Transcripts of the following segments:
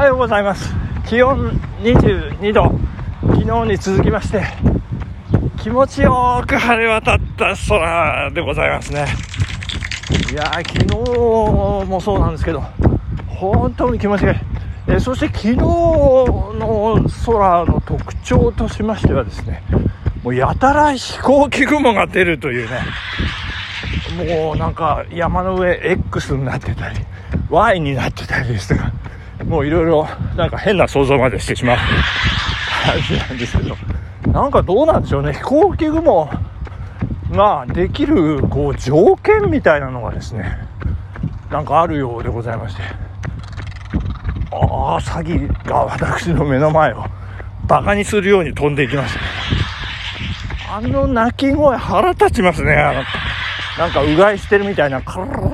はようございます。気温22度。昨日に続きまして気持ちよく晴れ渡った空でございますね。いや昨日もそうなんですけど本当に気持ちがいい。えそして昨日の空の特徴としましてはですねもうやたら飛行機雲が出るというねもうなんか山の上 X になってたり Y になってたりですとかもういろいろなんか変な想像までしてしまう。感じなんですけどなんかどうなんでしょうね。飛行機雲ができるこう条件みたいなのがですね。なんかあるようでございまして。ああサギが私の目の前をバカにするように飛んでいきました。ねあの鳴き声腹立ちますね。あのなんかうがいしてるみたいなカルルルル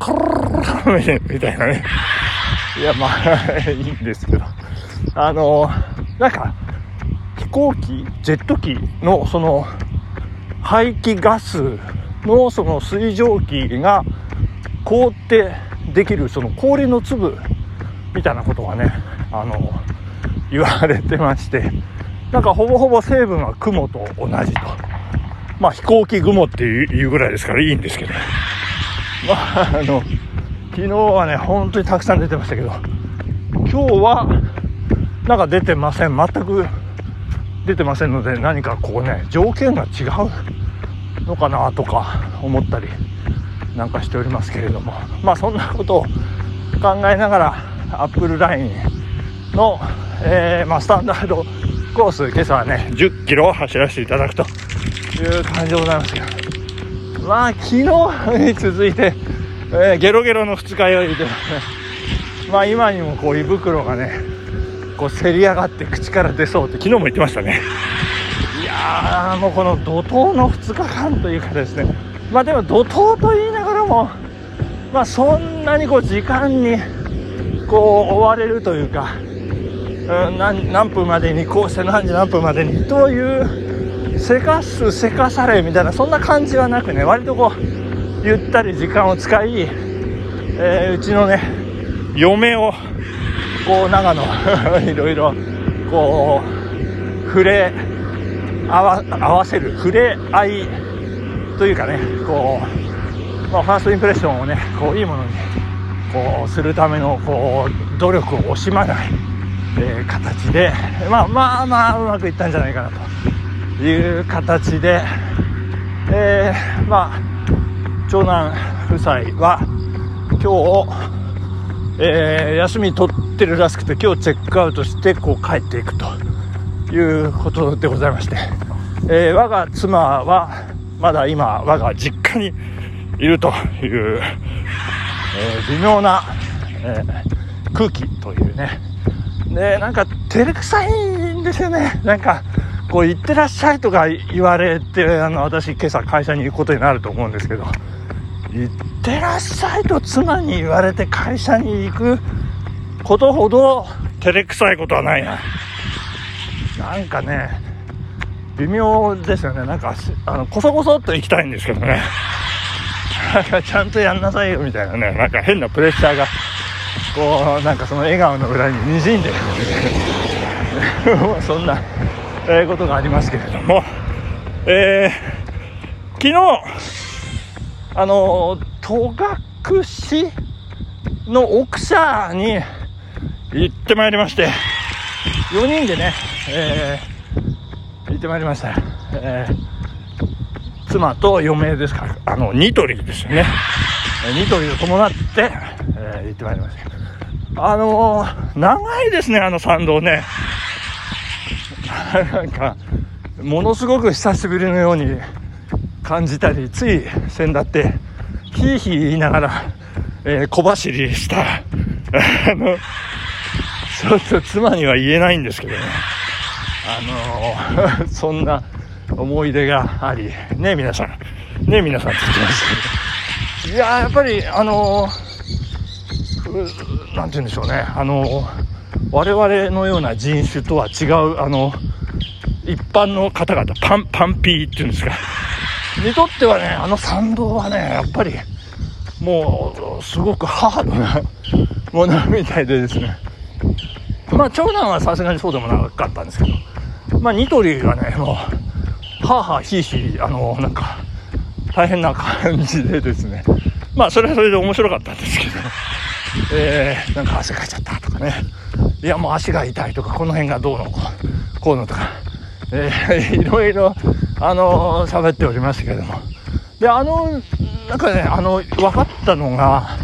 カルルルルみたいなねいやまあいいんですけど。あのなんか飛行機ジェット機のその排気ガスのその水蒸気が凍ってできるその氷の粒みたいなことがねあの言われてまして。なんかほぼほぼ成分は雲と同じと。まあ飛行機雲っていうぐらいですからいいんですけどまああの昨日はね本当にたくさん出てましたけど今日はなんか出てません。全く出てませんので何かこうね条件が違うのかなとか思ったりなんかしておりますけれども。まあそんなことを考えながらアップルラインの、えーまあ、スタンダードコース今朝はね10キロ走らせていただくという感じでございますけど。まあ昨日に続いて、えーゲロゲロの二日酔いで。まあ今にもこう胃袋がねこうせり上がって口から出そうって昨日も言ってましたね。いやもうこの怒涛の2日間というかですね。まあでも怒涛と言いながらもまあそんなにこう時間にこう追われるというか、うん、何何分までにこうして何時何分までにというせかすせかされみたいなそんな感じはなくね割とこうゆったり時間を使い、えーうちのね嫁をこう長野 いろいろこう触れ合わ合わせる触れ合いというかねこう、まあ、ファーストインプレッションをねこういいものにこうするためのこう努力を惜しまない、えー形でまあまあまあうまくいったんじゃないかなという形で、えーまあ長男夫妻は今日えー休み取ってるらしくて今日チェックアウトしてこう帰っていくということでございまして、えー我が妻はまだ今我が実家にいるという、えー微妙な、えー空気というね。でなんか照れくさいんですよね。なんかこう行ってらっしゃいとか言われてあの私今朝会社に行くことになると思うんですけど。行ってらっしゃいと妻に言われて会社に行くことほど照れくさいことはないな。なんかね微妙ですよね。なんかあのこそこそっと行きたいんですけどね。なんかちゃんとやんなさいよみたいなね。なんか変なプレッシャーがこうなんかその笑顔の裏ににじんでる。みたいなそんな、えことがありますけれども。えー昨日あの戸隠の奥社に行ってまいりまして4人でね、えー行ってまいりました、えー妻と嫁ですからあのニトリですよね。ニトリを伴って、えー行ってまいりました。あのー長いですねあの参道ね。なんかものすごく久しぶりのように感じたりつい先だってヒーヒー言いながら、えー小走りした。あのちょっと妻には言えないんですけどね。あのー そんな思い出がありね皆さん。ね皆さんって言ってますけど。いややっぱりあのーなんて言うんでしょうね。あのー我々のような人種とは違うあの一般の方々パンパンピーっていうんですか。にとってはねあの参道はねやっぱりもうすごくハードなものみたいでですね。まあ長男はさすがにそうでもなかったんですけど。まあニトリがねもうはあはあひいひいあのなんか大変な感じでですね。まあそれはそれで面白かったんですけど。えー、なんか汗かいちゃったとかね。いやもう足が痛いとかこの辺がどうのこうこうのとか、えー、いろいろあの喋っておりましたけども。であのなんかねあの分かったのが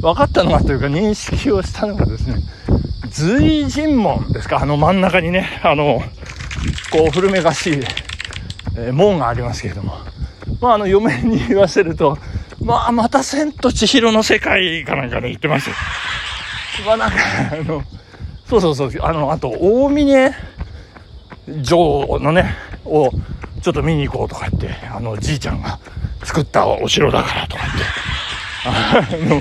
分かったのがというか認識をしたのがですね随神門ですか？あの真ん中にねあのこう古めかしい、えー、門がありますけれども。まああの嫁に言わせるとまあまた千と千尋の世界かなんかで言ってます。まあなんかあのそうそうそう。あのあと大峰城のねをちょっと見に行こうとか言ってあのじいちゃんが作ったお城だからとか言って。あの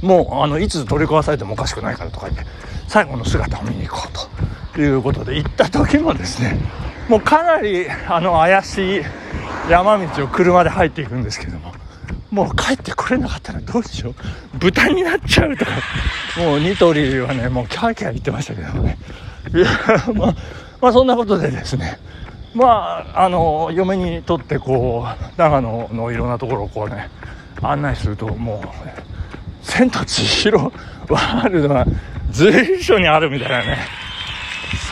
もうあのいつ取り壊されてもおかしくないからとか言って最後の姿を見に行こうということで行った時もですねもうかなりあの怪しい山道を車で入っていくんですけどももう帰ってこれなかったらどうしよう。豚になっちゃうとか。もうニトリはねもうキャーキャー言ってましたけどね。いやまあまあそんなことでですねまああの嫁にとってこう長野のいろんなところをこうね案内するともう「千と千尋ワールド」が随所にあるみたいなね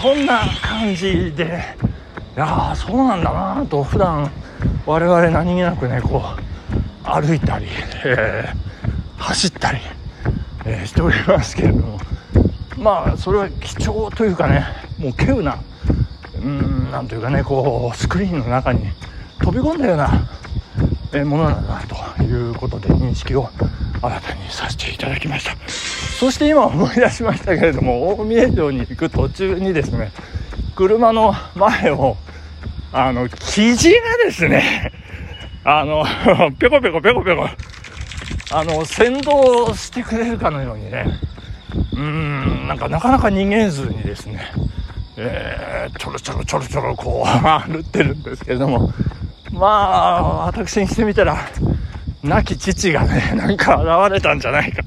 そんな感じでいやそうなんだなと普段我々何気なくねこう歩いたり、えー、走ったり、えー、しておりますけれども。まあそれは貴重というかねもう稀有なうんなんというかねこうスクリーンの中に飛び込んだような、ものなんだなということで認識を新たにさせていただきました。そして今思い出しましたけれども大宮城に行く途中にですね車の前をあの生地がですねあの、ぴょこぴょこぴょこぴょこ、あの、先導してくれるかのようにね、うーん、なんかなかなか逃げずにですね、えー、ちょろちょろちょろちょろこう、歩ってるんですけれども、まあ、私にしてみたら、亡き父がね、なんか現れたんじゃないか。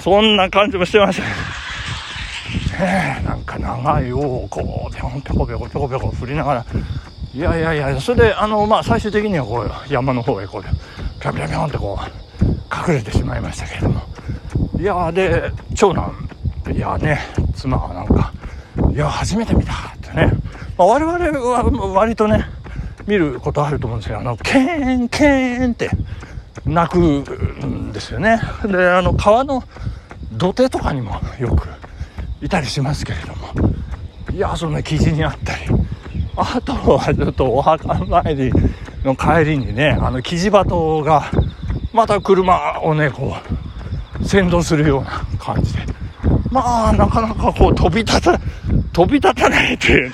そんな感じもしてましたね。えなんか長い尾をこう、ぴょんぴょこぴょこぴょこぴょこ振りながら、いやいやいやそれであのまあ最終的にはこう山の方へこうピャンピャンピャンってこう隠れてしまいましたけれどもいやで長男いやね妻はなんかいや初めて見たってね、まあ、我々は割とね見ることあると思うんですけどあのケーンケーンって鳴くんですよね。であの川の土手とかにもよくいたりしますけれども。いやそんな記事にあったり。あとはちょっとお墓参りの帰りにね、あの、キジバトが、また車をね、こう、先導するような感じで。まあ、なかなかこう、飛び立た、飛び立たないという。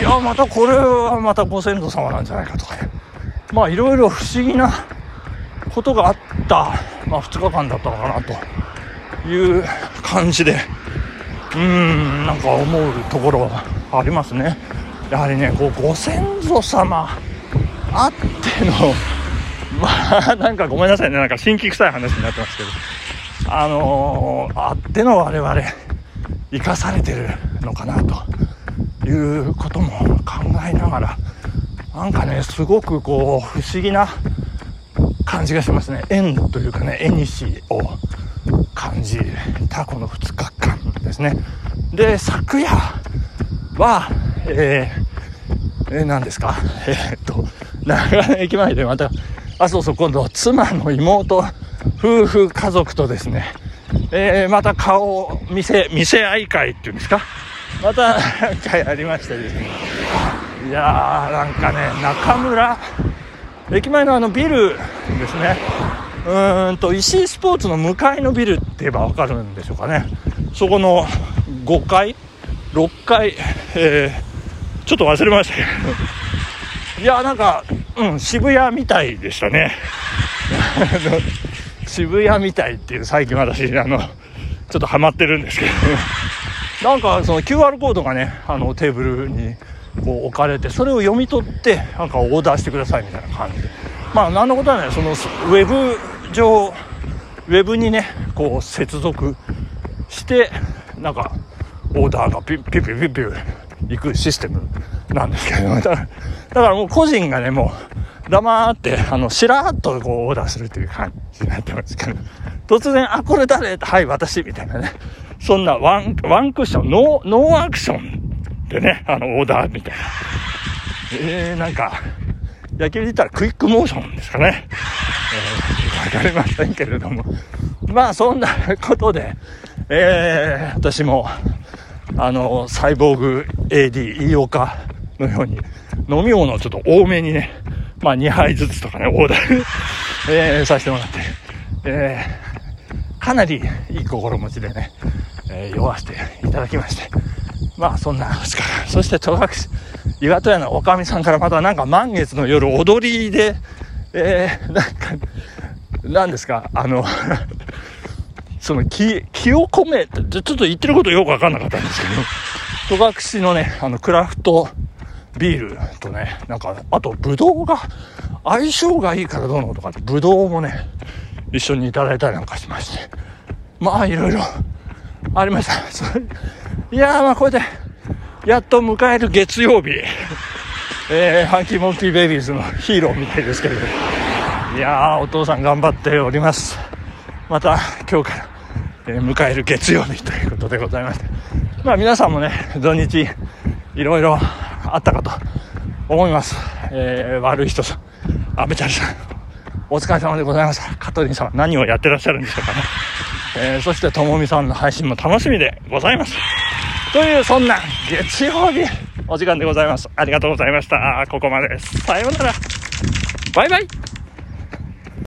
いや、またこれはまたご先祖様なんじゃないかとかね。まあ、いろいろ不思議なことがあった、まあ、2日間だったのかなという感じで、うーん、なんか思うところはありますね。やはりねこうご先祖様あってのまあなんかごめんなさいねなんか新規臭い話になってますけどあのー、あっての我々生かされてるのかなということも考えながらなんかねすごくこう不思議な感じがしますね。縁というかね縁西を感じたこの2日間ですね。で昨夜はえー、え、何ですか？えー、っと、長野駅前でまた、あ、そうそう、今度、妻の妹、夫婦家族とですね、えー、また顔を見せ、見せ合い会っていうんですか？また、会ありましてですね。いやー、なんかね、中村、駅前のあのビルですね。うーんと、石井スポーツの向かいのビルって言えばわかるんでしょうかね。そこの5階、6階、えーちょっと忘れましたけどいやーなんかうん渋谷みたいでしたね 渋谷みたいっていう最近私あのちょっとハマってるんですけどなんかその QR コードがねあのテーブルにこう置かれてそれを読み取ってなんかオーダーしてくださいみたいな感じで。まあ何のことはねそのウェブ上ウェブにねこう接続してなんかオーダーがピッピッピッピッピッ行くシステムなんですけど。だからだからもう個人がねもう黙ってあのしらっとこうオーダーするという感じになってますけど。突然「あこれ誰?」はい私」みたいなねそんなワンワンクッションノーノーアクションでねあのオーダーみたいなえー、なんか野球で言ったらクイックモーションですかね。えー、わかりませんけれども。まあそんなことで、えー、私も、あの、サイボーグ AD 飯岡のように飲み物をちょっと多めにね、まあ2杯ずつとかね、オーダーえー、させてもらって、えー、かなりいい心持ちでね、えー、酔わせて いただきまして、まあそんな。2日間、そして戸隠、岩戸屋のおかみさんからまたなんか満月の夜踊りで、えー、なんか、なんですか、あの その気、気を込めて、ちょっと言ってることよくわかんなかったんですけど、戸隠のね、あの、クラフトビールとね、なんか、あと、ぶどうが、相性がいいからどうのとか、ぶどうもね、一緒にいただいたりなんかしまして、まあ、いろいろありました。いやー、まあ、これで、やっと迎える月曜日、えー、ハンキーモンキーベイビーズのヒーローみたいですけれど、いやー、お父さん頑張っております。また、今日から、えー、迎える月曜日ということでございまして、まあ皆さんもね、土日、いろいろあったかと思います。えー、悪い人さん、阿部ちゃんさん、お疲れ様でございました。香取さんは何をやってらっしゃるんでしょうかね。えー、そしてともみさんの配信も楽しみでございます。というそんな月曜日お時間でございます。ありがとうございました。ここまでです。さようなら。バイバイ。